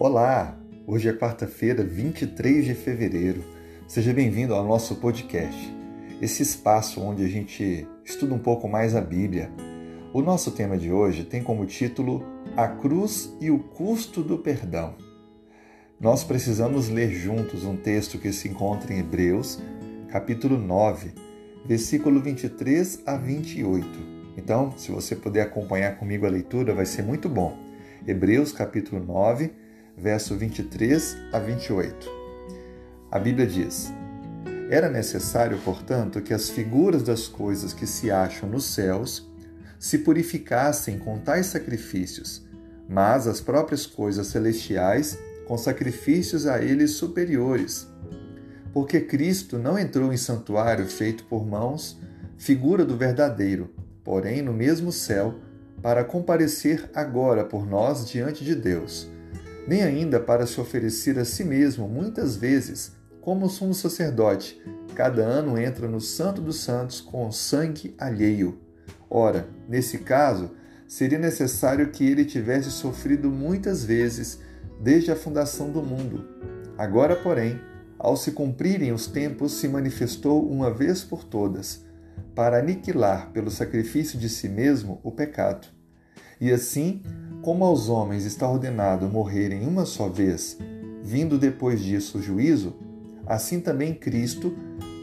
Olá! Hoje é quarta-feira, 23 de fevereiro. Seja bem-vindo ao nosso podcast, esse espaço onde a gente estuda um pouco mais a Bíblia. O nosso tema de hoje tem como título A Cruz e o Custo do Perdão. Nós precisamos ler juntos um texto que se encontra em Hebreus, capítulo 9, versículo 23 a 28. Então, se você puder acompanhar comigo a leitura, vai ser muito bom. Hebreus, capítulo 9, verso 23 a 28. A Bíblia diz: Era necessário, portanto, que as figuras das coisas que se acham nos céus se purificassem com tais sacrifícios, mas as próprias coisas celestiais com sacrifícios a eles superiores. Porque Cristo não entrou em santuário feito por mãos, figura do verdadeiro, porém no mesmo céu, para comparecer agora por nós diante de Deus nem ainda para se oferecer a si mesmo muitas vezes, como sumo sacerdote, cada ano entra no Santo dos Santos com sangue alheio. Ora, nesse caso, seria necessário que ele tivesse sofrido muitas vezes desde a fundação do mundo. Agora, porém, ao se cumprirem os tempos, se manifestou uma vez por todas, para aniquilar pelo sacrifício de si mesmo o pecado. E assim, como aos homens está ordenado morrerem uma só vez, vindo depois disso o juízo, assim também Cristo,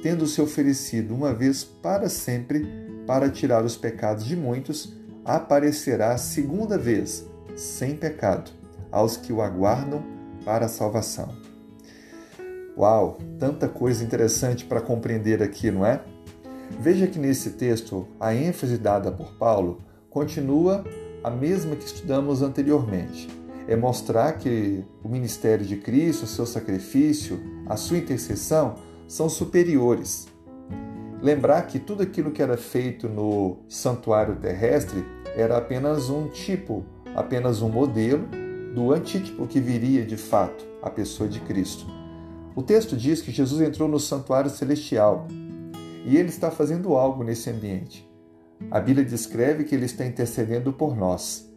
tendo se oferecido uma vez para sempre para tirar os pecados de muitos, aparecerá segunda vez, sem pecado, aos que o aguardam para a salvação. Uau, tanta coisa interessante para compreender aqui, não é? Veja que nesse texto a ênfase dada por Paulo continua a mesma que estudamos anteriormente. É mostrar que o ministério de Cristo, o seu sacrifício, a sua intercessão são superiores. Lembrar que tudo aquilo que era feito no santuário terrestre era apenas um tipo, apenas um modelo do antítipo que viria de fato, a pessoa de Cristo. O texto diz que Jesus entrou no santuário celestial e ele está fazendo algo nesse ambiente. A Bíblia descreve que ele está intercedendo por nós.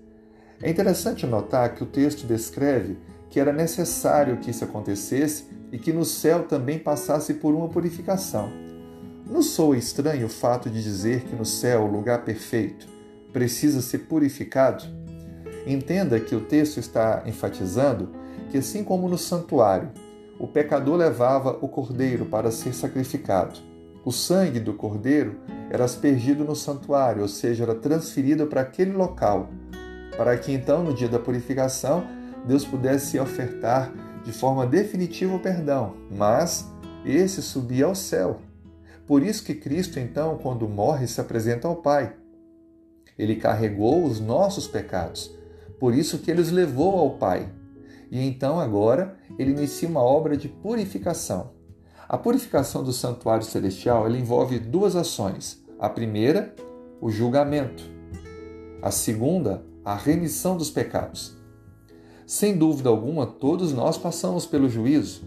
É interessante notar que o texto descreve que era necessário que isso acontecesse e que no céu também passasse por uma purificação. Não soa estranho o fato de dizer que no céu, o lugar perfeito, precisa ser purificado? Entenda que o texto está enfatizando que, assim como no santuário, o pecador levava o cordeiro para ser sacrificado. O sangue do cordeiro era aspergido no santuário, ou seja, era transferido para aquele local, para que então, no dia da purificação, Deus pudesse ofertar de forma definitiva o perdão, mas esse subia ao céu. Por isso que Cristo, então, quando morre, se apresenta ao Pai. Ele carregou os nossos pecados, por isso que ele os levou ao Pai. E então, agora, ele inicia uma obra de purificação. A purificação do santuário celestial envolve duas ações. A primeira, o julgamento. A segunda, a remissão dos pecados. Sem dúvida alguma, todos nós passamos pelo juízo.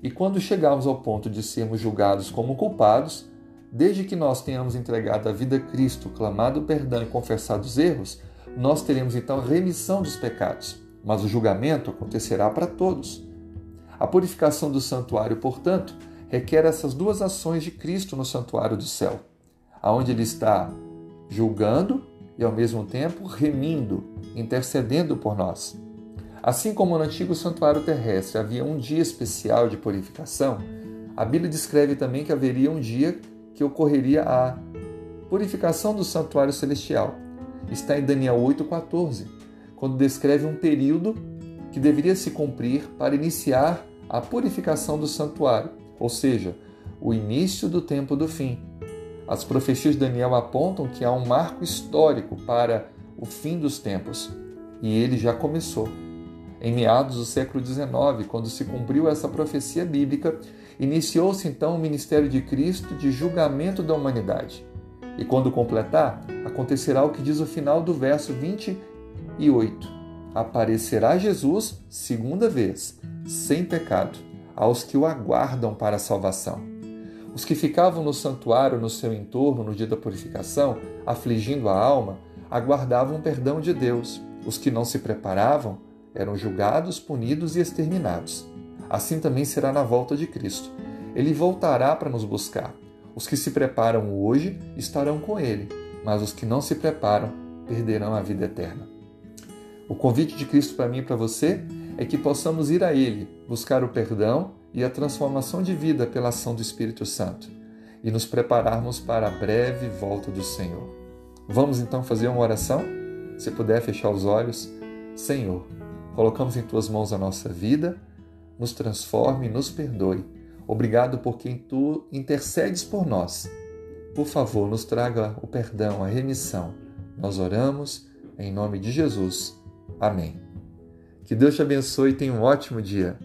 E quando chegarmos ao ponto de sermos julgados como culpados, desde que nós tenhamos entregado a vida a Cristo, clamado perdão e confessado os erros, nós teremos então remissão dos pecados. Mas o julgamento acontecerá para todos. A purificação do santuário, portanto, requer essas duas ações de Cristo no santuário do céu, aonde ele está julgando e ao mesmo tempo remindo, intercedendo por nós. Assim como no antigo santuário terrestre havia um dia especial de purificação, a Bíblia descreve também que haveria um dia que ocorreria a purificação do santuário celestial. Está em Daniel 8,14, quando descreve um período que deveria se cumprir para iniciar a purificação do santuário ou seja, o início do tempo do fim. As profecias de Daniel apontam que há um marco histórico para o fim dos tempos, e ele já começou. Em meados do século XIX, quando se cumpriu essa profecia bíblica, iniciou-se então o ministério de Cristo de julgamento da humanidade. E quando completar, acontecerá o que diz o final do verso 28. Aparecerá Jesus segunda vez, sem pecado aos que o aguardam para a salvação. Os que ficavam no santuário no seu entorno no dia da purificação, afligindo a alma, aguardavam o perdão de Deus. Os que não se preparavam eram julgados, punidos e exterminados. Assim também será na volta de Cristo. Ele voltará para nos buscar. Os que se preparam hoje estarão com Ele, mas os que não se preparam perderão a vida eterna. O convite de Cristo para mim e para você é que possamos ir a Ele, buscar o perdão e a transformação de vida pela ação do Espírito Santo e nos prepararmos para a breve volta do Senhor. Vamos então fazer uma oração? Se puder fechar os olhos, Senhor, colocamos em tuas mãos a nossa vida, nos transforme e nos perdoe. Obrigado por quem tu intercedes por nós. Por favor, nos traga o perdão, a remissão. Nós oramos em nome de Jesus. Amém. Que Deus te abençoe e tenha um ótimo dia.